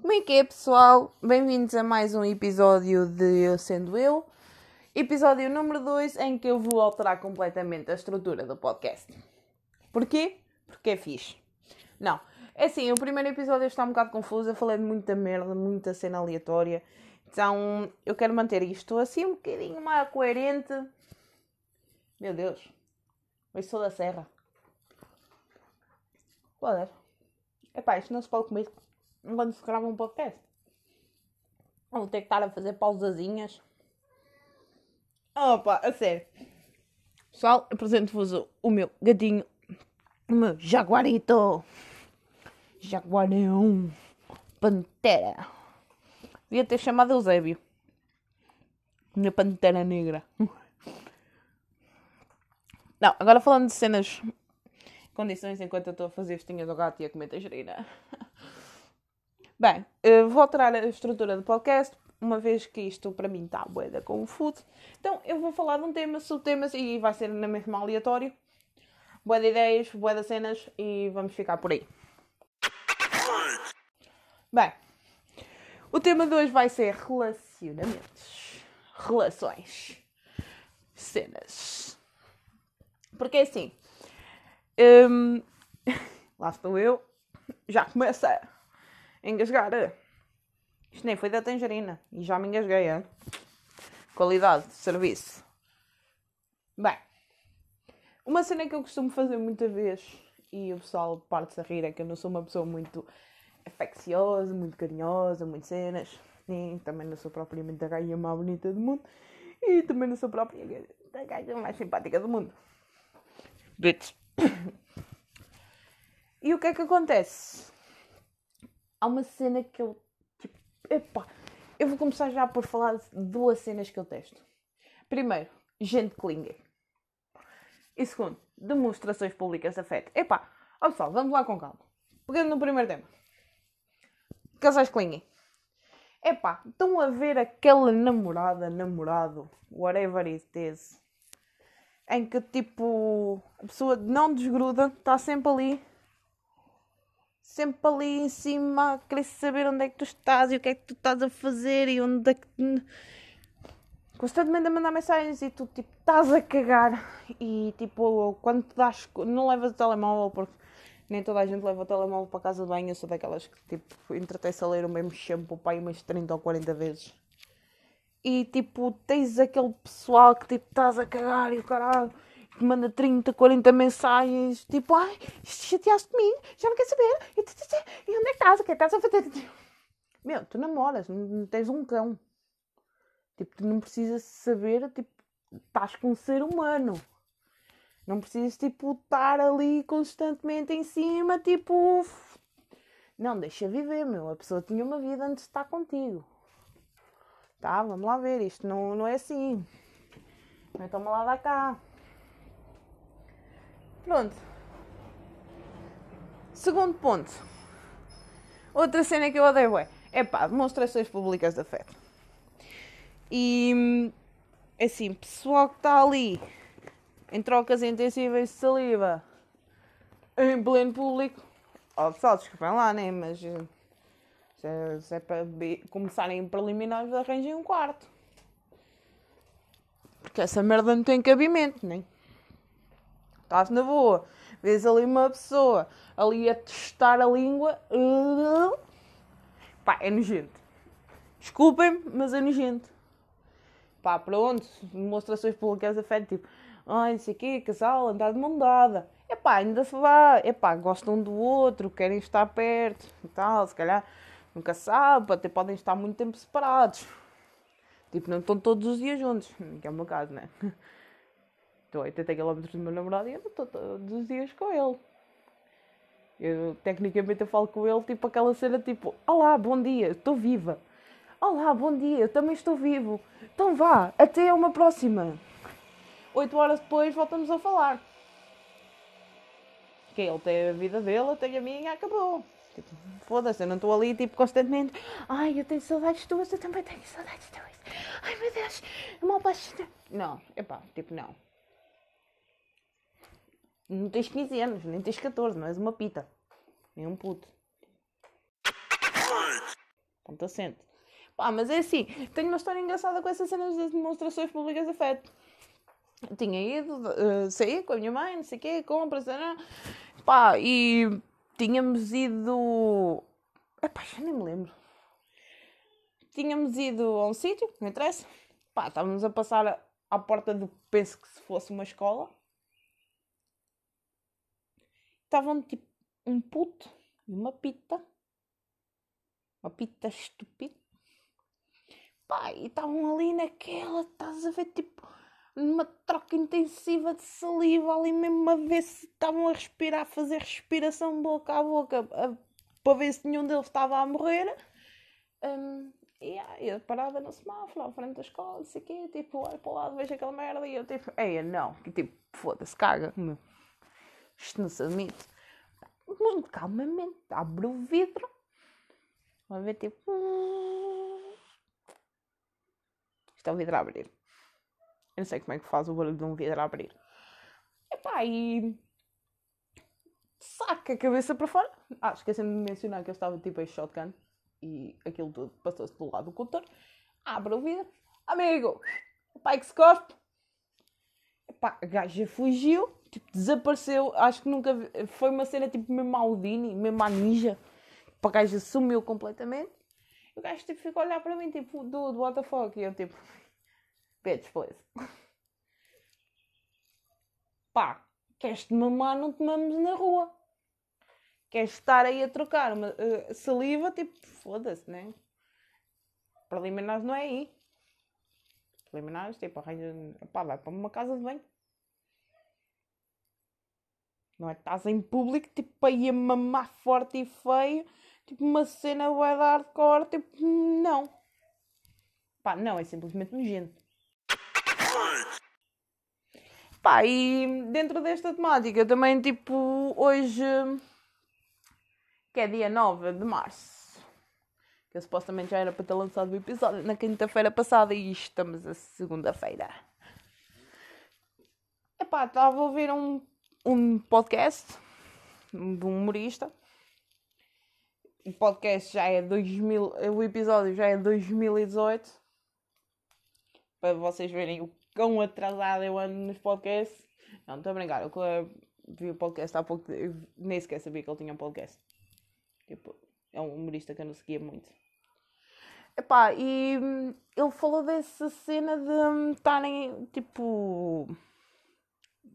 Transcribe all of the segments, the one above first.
Como é que é, pessoal? Bem-vindos a mais um episódio de Eu Sendo Eu. Episódio número 2 em que eu vou alterar completamente a estrutura do podcast. Porquê? Porque é fixe. Não. É assim, o primeiro episódio está um bocado confuso. Eu falei de muita merda, muita cena aleatória. Então, eu quero manter isto assim um bocadinho mais coerente. Meu Deus. Eu sou da serra. Pode. Epá, isto não se pode comer quando se grava um podcast. Vou ter que estar a fazer pausazinhas. Opa, a sério. Pessoal, apresento-vos o meu gatinho. O meu jaguarito. Jaguarão. Pantera. Devia ter chamado Eusébio. Minha pantera negra. Não, agora falando de cenas. Condições enquanto eu estou a fazer festinhas ao gato e a comer tangerina. Bem, vou alterar a estrutura do podcast, uma vez que isto para mim está boeda com o food. Então eu vou falar de um tema, subtemas e vai ser na mesma aleatório. Boa de ideias, boa de cenas e vamos ficar por aí. Bem, o tema de hoje vai ser relacionamentos, relações, cenas. Porque é assim, hum, lá estou eu, já começa a engasgar. Isto nem foi da tangerina e já me engasguei. Hein? Qualidade de serviço. Bem, uma cena que eu costumo fazer muita vez e o pessoal parte-se a rir é que eu não sou uma pessoa muito afecciosa, muito carinhosa, muito cenas. Sim, também não sou propriamente a gaia mais bonita do mundo. E também não sou própria a gaia mais simpática do mundo. Bitch. E o que é que acontece? Há uma cena que eu. Tipo, epá, eu vou começar já por falar de duas cenas que eu testo. Primeiro, gente clingy. E segundo, demonstrações públicas de afeto. Epá, ó pessoal, vamos lá com calma. Pegando no primeiro tema. Casais clingy. Epá, estão a ver aquela namorada, namorado, whatever it is, em que tipo a pessoa não desgruda, está sempre ali, sempre ali em cima, querer saber onde é que tu estás e o que é que tu estás a fazer e onde é que. Constantemente a mandar mensagens e tu tipo estás a cagar e tipo quando te das. não levas o telemóvel porque nem toda a gente leva o telemóvel para casa de banho, eu sou daquelas que tipo entretém-se a ler o mesmo shampoo pai umas 30 ou 40 vezes. E tipo, tens aquele pessoal que tipo estás a cagar e o caralho, que manda 30, 40 mensagens, tipo, ai, chateaste comigo, já não quer saber, e, onde é que estás? O que é estás a fazer? Meu, tu namoras, não tens um cão. Tipo, tu não precisas saber, tipo, estás com um ser humano. Não precisas, tipo, estar ali constantemente em cima, tipo. Não, deixa viver, meu. A pessoa tinha uma vida antes de estar contigo. Tá, vamos lá ver. Isto não, não é assim. Toma lá da cá. Pronto. Segundo ponto. Outra cena que eu odeio é. É pá, demonstrações públicas de afeto. E. Assim, pessoal que está ali em trocas intensivas de saliva em pleno público. Ó, pessoal, desculpem lá, né? Mas se é, se é para começarem preliminares, arranjem um quarto. Porque essa merda não tem cabimento, nem. Estás na boa. Vês ali uma pessoa ali a testar a língua. Pá, é nojento. Desculpem-me, mas é nojento. Pá, pronto. Demonstrações públicas afeto, tipo ai, não sei o quê, casal, andar de mão dada. Epá, ainda se vai, epá, gostam do outro, querem estar perto e tal, se calhar, nunca sabe, até podem estar muito tempo separados. Tipo, não estão todos os dias juntos, que é o meu caso, né? Estou a 80 km do meu namorado e eu estou todos os dias com ele. Eu, tecnicamente, eu falo com ele, tipo, aquela cena, tipo, olá, bom dia, estou viva. Olá, bom dia, eu também estou vivo. Então vá, até uma próxima. Oito horas depois voltamos a falar. Que ele tem a vida dele, eu tenho a minha acabou. Tipo, foda-se, eu não estou ali, tipo, constantemente. Ai, eu tenho saudades tuas, eu também tenho saudades tuas. Ai, meu Deus, mal baixo. Não, epá, tipo, não. Não tens 15 anos, nem tens 14, não és uma pita. Nem um puto. Ponto assente. Pá, mas é assim, tenho uma história engraçada com essas cenas das demonstrações públicas de afeto. Tinha ido uh, sair com a minha mãe, não sei o quê, compras, não, pá, e tínhamos ido. Epá, já nem me lembro. Tínhamos ido a um sítio, não interessa. Pá, estávamos a passar à porta do. Penso que se fosse uma escola. Estavam tipo um puto e uma pita. Uma pita estúpida. Pá, e estavam ali naquela, estás a ver, tipo, numa troca intensiva de saliva, ali mesmo a ver se estavam a respirar, a fazer respiração boca a boca, a, para ver se nenhum deles estava a morrer. Um, e aí, eu parada no semáforo, à frente da escola, não sei o quê, tipo, olho para o lado, vejo aquela merda e eu tipo, ei, não, que tipo, foda-se, caga, meu. Isto não se admite. Muito calmamente, abro o vidro, vou ver tipo. Isto é um vidro a abrir. Eu não sei como é que faz o barulho de um vidro a abrir. Epá, e. Saca a cabeça para fora. Ah, esqueci-me de mencionar que eu estava tipo em shotgun e aquilo tudo passou-se do lado do condutor. Abre o vidro. Amigo, o pai que se cospe. Epá, a gaja fugiu, tipo, desapareceu. Acho que nunca vi. Foi uma cena tipo mesmo Audini, mesmo a ninja. A gaja sumiu completamente. O gajo tipo, ficou a olhar para mim, tipo, do, do fuck? E eu tipo, bitch, please. Pá, queres-te mamar, não te na rua. Queres estar aí a trocar uma uh, saliva, tipo, foda-se, né? Preliminares não é aí. Preliminares, tipo, arranja, pá, vai para uma casa de banho. Não é? Estás em público, tipo, aí a mamar forte e feio tipo uma cena vai dar hardcore, tipo, não. Pá, não, é simplesmente nojento. Pá, e dentro desta temática também, tipo, hoje, que é dia 9 de março, que eu supostamente já era para ter lançado o episódio na quinta-feira passada e estamos a segunda-feira. Epá, estava a ouvir um, um podcast de um humorista o podcast já é 2000, o episódio já é 2018. Para vocês verem o quão atrasado eu ando nos podcasts. Não, estou a brincar. Eu vi o podcast há pouco, eu nem sequer sabia que ele tinha um podcast. Tipo, é um humorista que eu não seguia muito. Epá, e hum, ele falou dessa cena de estarem, tipo,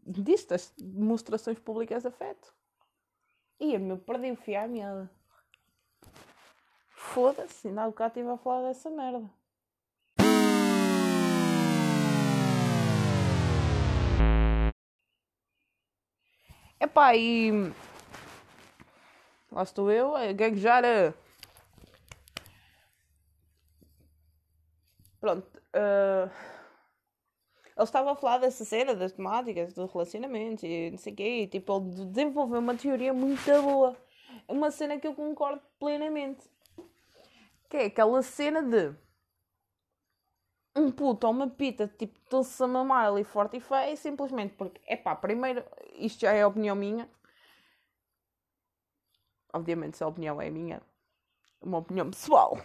disto, das demonstrações públicas de afeto. E eu me perdi o fio à meada. Foda-se, ainda há bocado estive a falar dessa merda. Epá, e. Lá estou eu a gaguejar. Pronto. Uh... Ele estava a falar dessa cena, das temáticas, do relacionamento e não sei o quê. E, tipo, ele desenvolveu uma teoria muito boa. É uma cena que eu concordo plenamente. Que é aquela cena de um puto ou uma pita, tipo, estão-se a mamar ali forte e feio, simplesmente porque, é pá, primeiro, isto já é opinião minha. Obviamente, se a opinião é minha, uma opinião pessoal.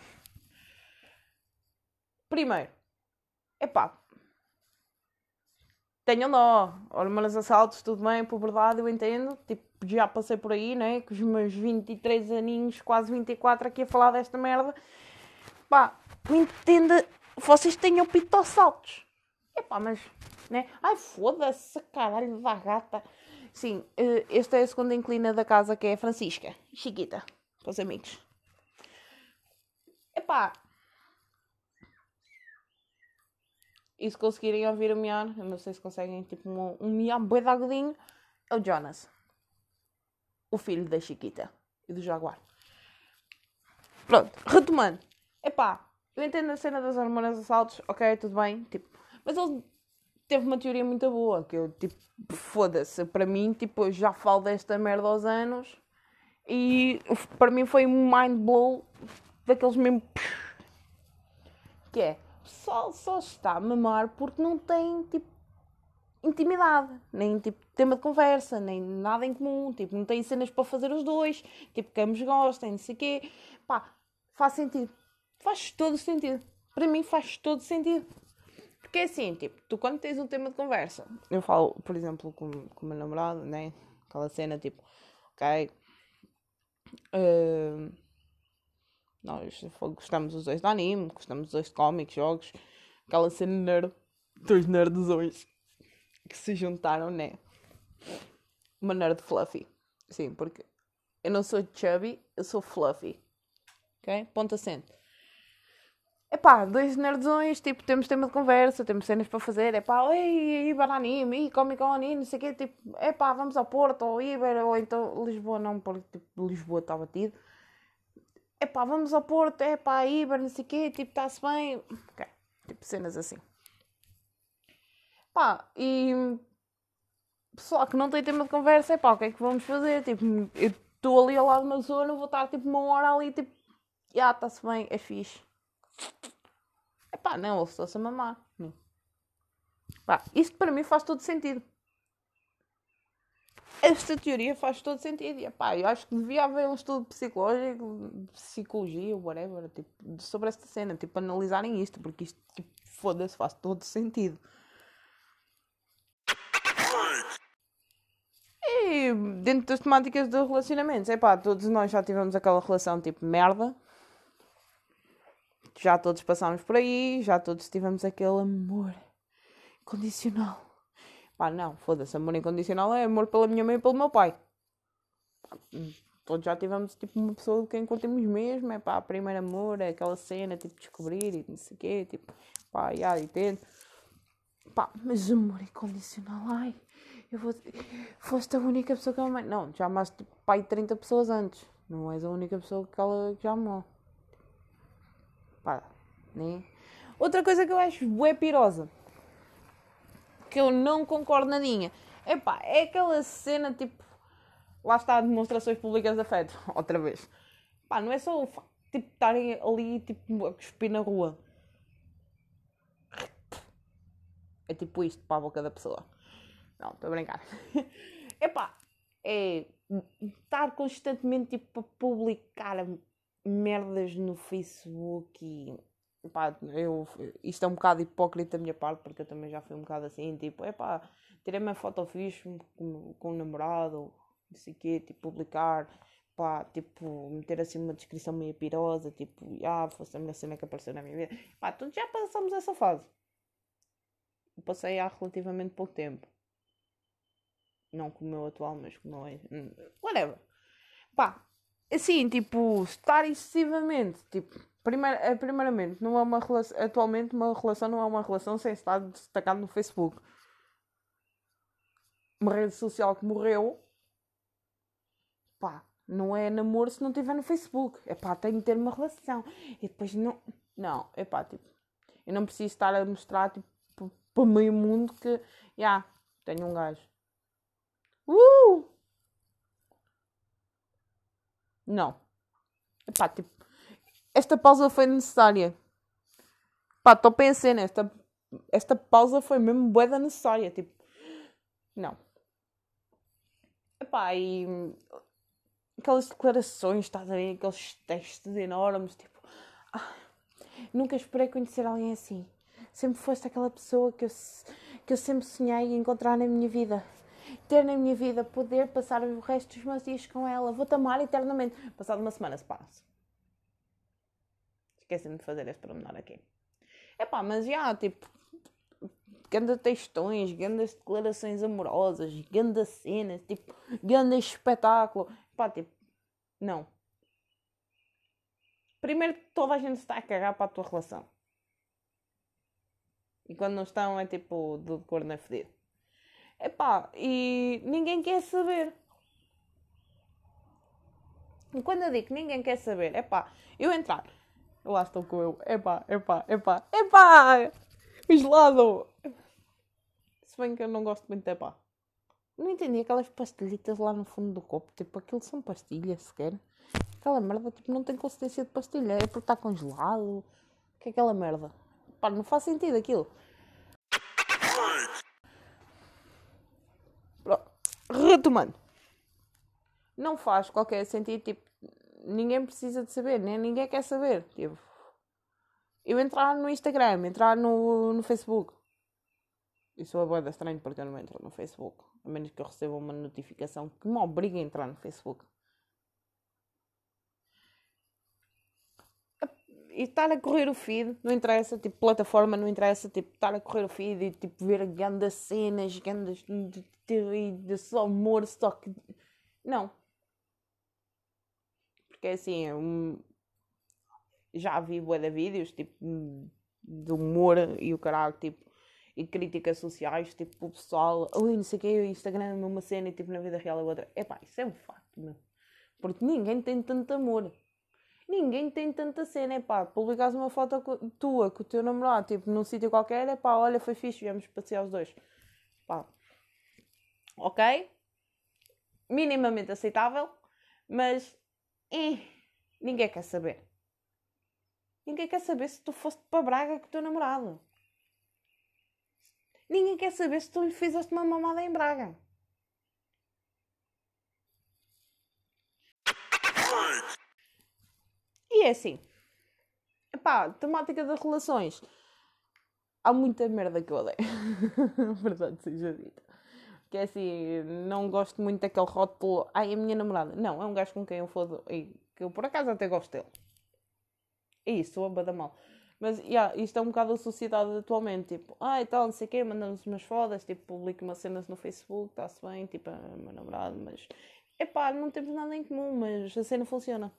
Primeiro, é pá, tenham dó, hormonas assaltos, tudo bem, por verdade, eu entendo. Tipo, já passei por aí, né? Com os meus 23 aninhos, quase 24, aqui a falar desta merda. Pá, entenda, vocês tenham pitossaltos. É pá, mas, né? Ai, foda-se, caralho da gata. Sim, eh, esta é a segunda inclina da casa que é a Francisca, chiquita, para os amigos. Epá, E se conseguirem ouvir o miar, eu não sei se conseguem, tipo, um, um miar boi agudinho, é o Jonas. O filho da Chiquita e do Jaguar. Pronto, retomando. Epá, eu entendo a cena das hormonas assaltos, ok, tudo bem, tipo, mas ele teve uma teoria muito boa, que eu, tipo, foda-se, para mim, tipo, eu já falo desta merda aos anos E para mim foi um mind blow daqueles mesmo. Que é, só, só está a mamar porque não tem tipo intimidade, nem tipo tema de conversa, nem nada em comum, tipo, não tem cenas para fazer os dois, tipo, que ambos gostem, não sei o quê. Pá, faz sentido. Faz todo sentido. Para mim faz todo sentido. Porque é assim, tipo, tu quando tens um tema de conversa, eu falo, por exemplo, com, o meu namorado, né? Aquela cena tipo, ok. Uh, nós gostamos os dois de anime, gostamos os dois de cómics, jogos, aquela cena nerd, dois nerdzões que se juntaram, né? Uma nerd fluffy. Sim, porque eu não sou chubby, eu sou fluffy. Ok? Ponto acento. Epá, dois nerdzões, tipo, temos tema de conversa, temos cenas para fazer, epá, ei, Iber anime, e Comic Con não sei o quê, tipo, epá, vamos ao Porto, ou Iber, ou então Lisboa não, porque tipo, Lisboa está batido. Epá, vamos ao Porto, epá, Iber, não sei o quê, tipo, está-se bem. Ok, tipo, cenas assim. Pá, e pessoal que não tem tema de conversa, epá, o que é que vamos fazer? Tipo, eu estou ali ao lado de uma zona, vou estar tipo uma hora ali, tipo, já está-se bem, é fixe Epá, não, ele estou-se a mamar. Isto para mim faz todo sentido. Esta teoria faz todo sentido. E, epá, eu acho que devia haver um estudo psicológico, psicologia, whatever, tipo, sobre esta cena, tipo, analisarem isto, porque isto, tipo, foda-se, faz todo sentido. E dentro das temáticas dos relacionamentos, é pá, todos nós já tivemos aquela relação tipo merda, já todos passámos por aí, já todos tivemos aquele amor condicional. Pá, não, foda-se, amor incondicional é amor pela minha mãe e pelo meu pai. Todos já tivemos tipo uma pessoa de quem curtimos mesmo, é pá, primeiro amor, é aquela cena, tipo, descobrir e não sei o quê, tipo, pá, já, e tento. Pá, mas amor incondicional, ai, eu vou. Foste a única pessoa que eu amei. Não, já amaste tipo, pai 30 pessoas antes. Não és a única pessoa que ela já amou. Pá, né? Outra coisa que eu acho bué pirosa, que eu não concordo nadinha, epá, é aquela cena tipo, lá está, demonstrações públicas de afeto, outra vez. Pá, não é só o facto de tipo, estarem ali tipo, a cuspir na rua. É tipo isto para a boca da pessoa. Não, estou a brincar. Epá, é estar constantemente tipo, a publicar merdas no Facebook e pá, eu, isto é um bocado hipócrita da minha parte porque eu também já fui um bocado assim, tipo, é pá, tirei uma foto fixe com, com um namorado, não sei o quê, tipo, publicar, pá, tipo, meter assim uma descrição meio pirosa, tipo, ah, fosse a melhor cena que apareceu na minha vida, pá, todos já passamos essa fase. Eu passei há relativamente pouco tempo. Não como o meu atual, mas como o meu Whatever. Pá, assim, tipo, estar excessivamente, tipo, primeir, eh, primeiramente, não é uma relação, atualmente uma relação não é uma relação sem estar destacado no Facebook. Uma rede social que morreu, pá, não é namoro se não estiver no Facebook. É pá, tenho de ter uma relação. E depois não, não, é pá, tipo, eu não preciso estar a mostrar, tipo, para meio mundo que, já, yeah, tenho um gajo. Uh! Não. Epá, tipo, esta pausa foi necessária. Pá, estou pensando, esta, esta pausa foi mesmo boeda necessária. Tipo, não. Epá, e aquelas declarações, estás a ver? Aqueles textos enormes, tipo, ah, nunca esperei conhecer alguém assim. Sempre foste aquela pessoa que eu, que eu sempre sonhei encontrar na minha vida ter na minha vida, poder passar o resto dos meus dias com ela, vou-te amar eternamente. Passado uma semana se passa. Esqueci-me de fazer este pormenor aqui. É pá, mas já, tipo, grandes textões, grandes declarações amorosas, grandes cenas, tipo, grande espetáculo. Pá, tipo, não. Primeiro, toda a gente está a cagar para a tua relação. E quando não estão, é tipo, do cor na fedida. Epá, e ninguém quer saber. E quando eu digo que ninguém quer saber, epá, eu entrar, lá estou com eu, epá, epá, epá, epá, gelado. Se bem que eu não gosto muito de epá. Não entendi aquelas pastilhitas lá no fundo do copo. Tipo, aquilo são pastilhas sequer. Aquela merda, tipo, não tem consistência de pastilha. É porque está congelado. Que é aquela merda? Pá, não faz sentido aquilo. Retomando. Não faz qualquer sentido, tipo, ninguém precisa de saber, nem ninguém quer saber. Tipo, eu entrar no Instagram, entrar no, no Facebook. Isso é boa estranho porque eu não entro no Facebook. A menos que eu receba uma notificação que me obrigue a entrar no Facebook. E estar a correr o feed, não interessa, tipo, plataforma não interessa, tipo, estar a correr o feed e, tipo, ver grandes cenas, grandes de, de, só humor, só que... Não. Porque, assim, um, já vi bué de vídeos, tipo, de humor e o caralho, tipo, e críticas sociais, tipo, o pessoal, ui, não sei o que, o Instagram é uma cena e, tipo, na vida real é outra. Epá, isso é um facto, meu. Porque ninguém tem tanto amor. Ninguém tem tanta cena, é pá, publicares uma foto tua com o teu namorado, tipo, num sítio qualquer, é pá, olha, foi fixe, viemos passear os dois. Pá, ok? Minimamente aceitável, mas, eh, ninguém quer saber. Ninguém quer saber se tu foste para Braga com o teu namorado. Ninguém quer saber se tu lhe fizeste uma mamada em Braga. E é assim. Pá, temática das relações. Há muita merda que eu odeio. Verdade seja dita. Que é assim, não gosto muito daquele rótulo. Ai, a minha namorada. Não, é um gajo com quem eu fodo. E que eu por acaso até gosto dele. É isso, sou a mal. Mas, yeah, isto é um bocado a sociedade atualmente. Tipo, ah, tal, não sei o quê, mandamos umas fodas, tipo, publico umas cenas no Facebook, está-se bem, tipo, é meu namorado, mas... Epá, não temos nada em comum, mas a cena funciona.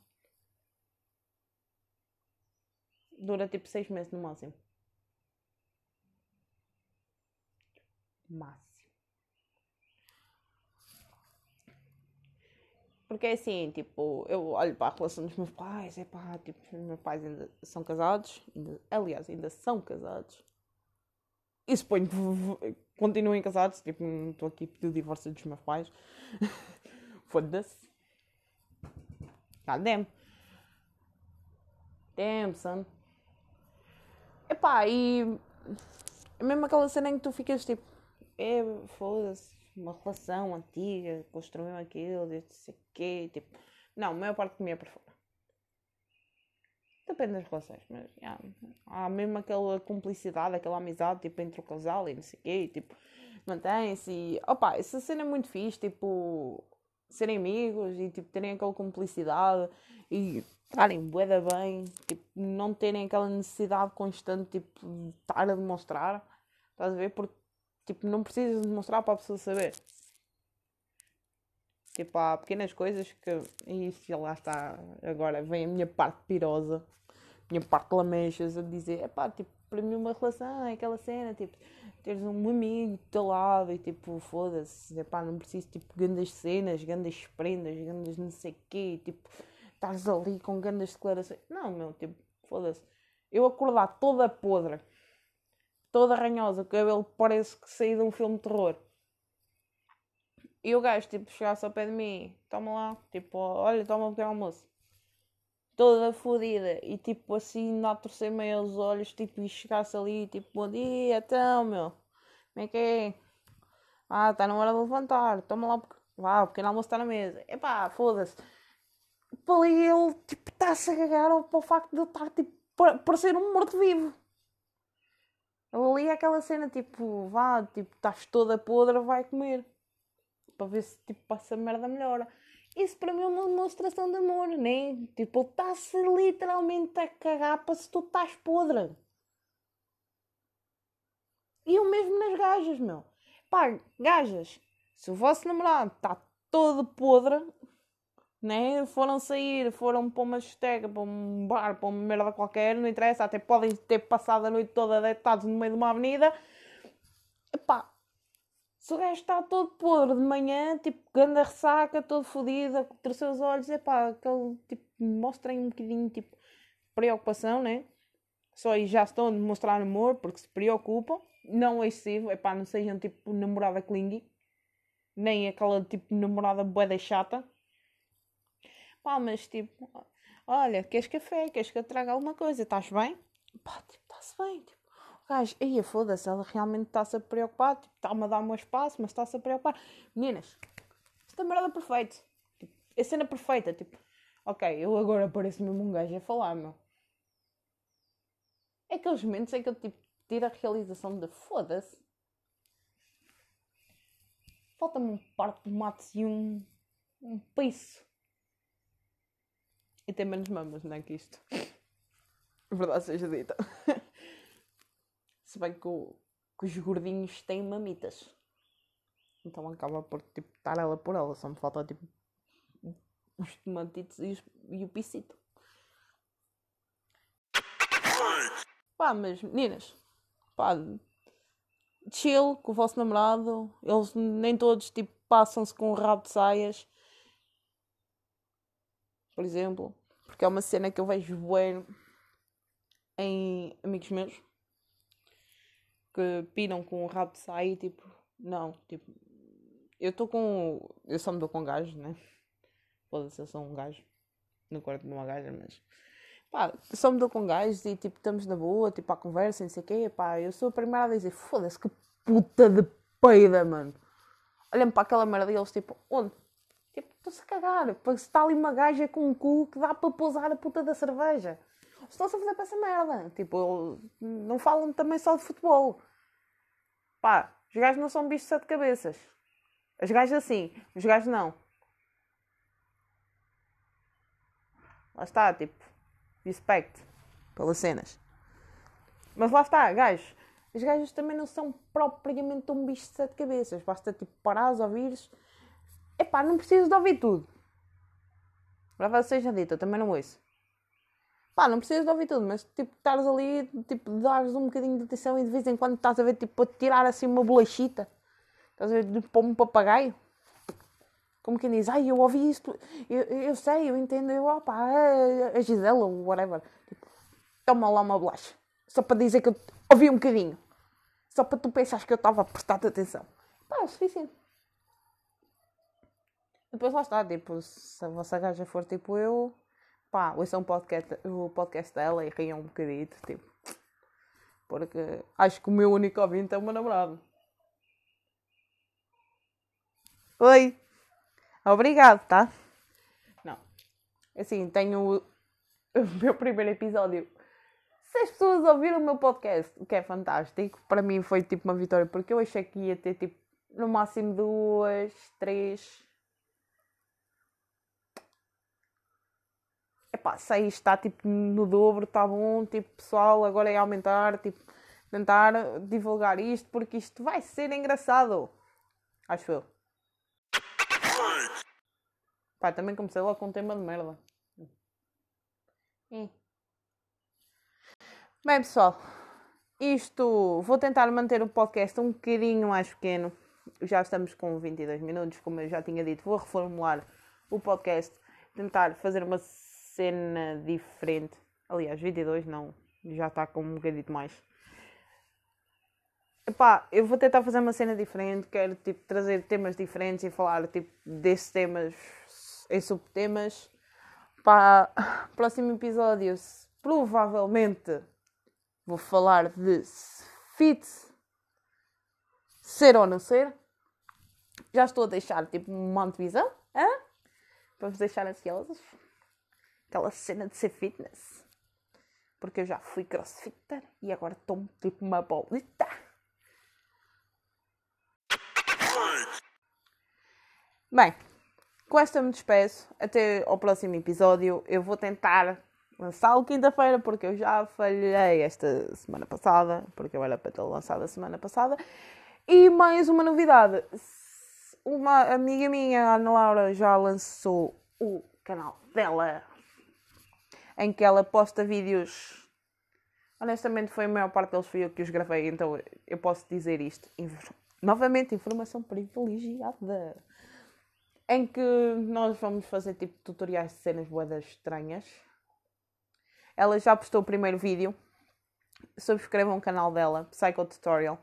Dura tipo seis meses no máximo. Máximo. Porque é assim, tipo, eu olho para a relação dos meus pais, é pá, tipo, os meus pais ainda são casados, ainda, aliás, ainda são casados. E suponho que continuem casados, tipo, estou aqui a pedir o divórcio dos meus pais. Foda-se. God damn. Damn, son. Epá, e é mesmo aquela cena em que tu ficas tipo, é, foda-se, uma relação antiga, construiu aquilo, não sei o quê, tipo, não, a maior parte de mim é por fora. Depende das relações, mas yeah, há mesmo aquela cumplicidade, aquela amizade, tipo, entre o casal e não sei o quê, tipo, mantém-se e, opa, essa cena é muito fixe, tipo, serem amigos e, tipo, terem aquela cumplicidade e estarem bué bem, tipo, não terem aquela necessidade constante, tipo, de estar a demonstrar, estás a ver? Porque, tipo, não precisas demonstrar para a pessoa saber. Tipo, há pequenas coisas que, e isso lá está, agora vem a minha parte pirosa, minha parte lamechas a dizer, é pá, tipo, para mim uma relação é aquela cena, tipo, teres um amigo do teu lado e tipo, foda-se, é pá, não preciso, tipo, grandes cenas, grandes prendas, grandes não sei o quê, tipo estás ali com grandes declarações. Não, meu, tipo, foda-se. Eu acordar toda podre, toda ranhosa, o cabelo parece que saí de um filme de terror. E o gajo, tipo, chegasse ao pé de mim, toma lá, tipo, olha, toma um pequeno almoço. Toda fodida e tipo assim, não a torcer meio os olhos, tipo, e chegasse ali, tipo, bom dia, então, meu, como é que é? Ah, está na hora de levantar, toma lá, vá, o pequeno almoço está na mesa. Epá, foda-se ali ele tipo, está-se a cagar para o facto de ele estar tipo, para ser um morto-vivo. Ali é aquela cena tipo, vá, tipo, estás toda podre, vai comer. Para ver se tipo, essa merda melhora. Isso para mim é uma demonstração de amor, né? Tipo, ele está-se literalmente a cagar para se tu estás podre. E o mesmo nas gajas, meu. Pá, gajas, se o vosso namorado está todo podre, né? Foram sair, foram para uma estega, para um bar, para uma merda qualquer, não interessa, até podem ter passado a noite toda deitados no meio de uma avenida. Epá, se o gajo está todo podre de manhã, tipo, ganda ressaca, todo fodido, com seus olhos, epá, aquele, tipo, mostrem um bocadinho, tipo, preocupação, né? Só aí já estão a demonstrar amor, porque se preocupam, não é excessivo, epá, não sejam, tipo, namorada clingy. nem aquela tipo namorada boeda chata. Pá, mas tipo, olha, queres café? Queres que eu traga alguma coisa? Estás bem? Pá, tipo, está-se bem. Tipo, o gajo, aí foda-se, ela realmente está-se a preocupar, tipo, está-me a dar o meu espaço, mas está-se a preocupar. Meninas, esta merda é perfeita. Tipo, a cena perfeita, tipo, ok, eu agora pareço mesmo um gajo a falar, meu. É aqueles momentos em que eu tipo, tiro a realização de foda-se. Falta-me um par de tomates e um, um peixe. E tem menos mamas, não é que isto? Verdade seja dita. Se bem que, o, que os gordinhos têm mamitas. Então acaba por tipo, estar ela por ela. Só me falta tipo os tomatitos e, os, e o pisito. Pá, mas meninas, pá, chill com o vosso namorado. Eles nem todos tipo passam-se com o rabo de saias. Por exemplo. Porque é uma cena que eu vejo bueno em amigos meus que piram com o rabo de saia tipo, não, tipo, eu estou com. Eu só me dou com gajo, né? Foda-se, eu sou um gajo. No quarto de uma gaja, mas. Pá, só me dou com gajos e tipo, estamos na boa, tipo, à conversa, não sei o quê. Pá, eu sou a primeira a dizer, foda-se, que puta de peida, mano. Olha-me para aquela merda e eles, tipo, onde? Estou-se a cagar. Se está ali uma gaja com um cu que dá para pousar a puta da cerveja. Estão-se a fazer para essa merda. Tipo, não falam também só de futebol. Pá, os gajos não são bichos de sete cabeças. As gajas assim, os gajos não. Lá está, tipo, respect pelas cenas. Mas lá está, gajos. Os gajos também não são propriamente um bicho de sete cabeças. Basta tipo parares, ouvires. Epá, não preciso de ouvir tudo. Verdade seja dita, também não ouço. Pá, não precisas de ouvir tudo, mas tipo, estares ali, tipo, dares um bocadinho de atenção e de vez em quando estás a ver, tipo, a tirar assim uma bolachita Estás a ver? De pôr um papagaio. Como quem diz, ai, eu ouvi isto, eu, eu sei, eu entendo, eu, opa, a Gisela whatever. Tipo, toma lá uma bolacha. Só para dizer que eu ouvi um bocadinho. Só para tu pensares que eu estava a prestar atenção. Pá, é suficiente. Depois lá está, tipo, se a vossa gaja for tipo eu, pá, ouçam um podcast, o podcast dela e riam um bocadito, tipo. Porque acho que o meu único ouvinte é o meu namorado. Oi. Obrigado, tá? Não. Assim, tenho o meu primeiro episódio. Seis pessoas ouviram o meu podcast, o que é fantástico. Para mim foi tipo uma vitória, porque eu achei que ia ter tipo no máximo duas, três. Epá, seis está tipo no dobro, está bom. Tipo, pessoal, agora é aumentar, tipo, tentar divulgar isto, porque isto vai ser engraçado. Acho eu. Pá, também comecei logo com um tema de merda. Hum. Bem, pessoal, isto vou tentar manter o podcast um bocadinho mais pequeno. Já estamos com 22 minutos, como eu já tinha dito, vou reformular o podcast, tentar fazer uma cena diferente. Aliás, 22 não, já está com um bocadinho mais. Epá, eu vou tentar fazer uma cena diferente, quero tipo, trazer temas diferentes e falar tipo, desses temas em subtemas. Para próximo episódio, provavelmente vou falar de fit ser ou não ser. Já estou a deixar tipo uma antevisão. Hã? Vamos deixar aquelas, aquela cena de ser fitness. Porque eu já fui crossfitter e agora estou tipo uma bolita. Bem, com esta me despeço. Até ao próximo episódio. Eu vou tentar lançá-lo quinta-feira, porque eu já falhei esta semana passada, porque eu era para ter lançado a semana passada. E mais uma novidade. Uma amiga minha, a Ana Laura, já lançou o canal dela, em que ela posta vídeos. Honestamente, foi a maior parte deles fui eu que os gravei, então eu posso dizer isto. Novamente, informação privilegiada em que nós vamos fazer tipo tutoriais de cenas boedas estranhas. Ela já postou o primeiro vídeo. Subscrevam o canal dela, Psycho Tutorial.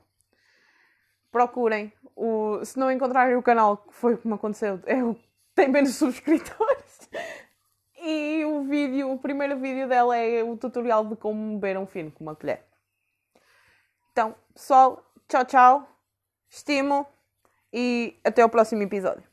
procurem. O, se não encontrarem o canal, que foi como aconteceu, é o tem menos subscritores. E o vídeo, o primeiro vídeo dela é o tutorial de como beber um fino com uma colher. Então, pessoal, tchau, tchau. Estimo e até o próximo episódio.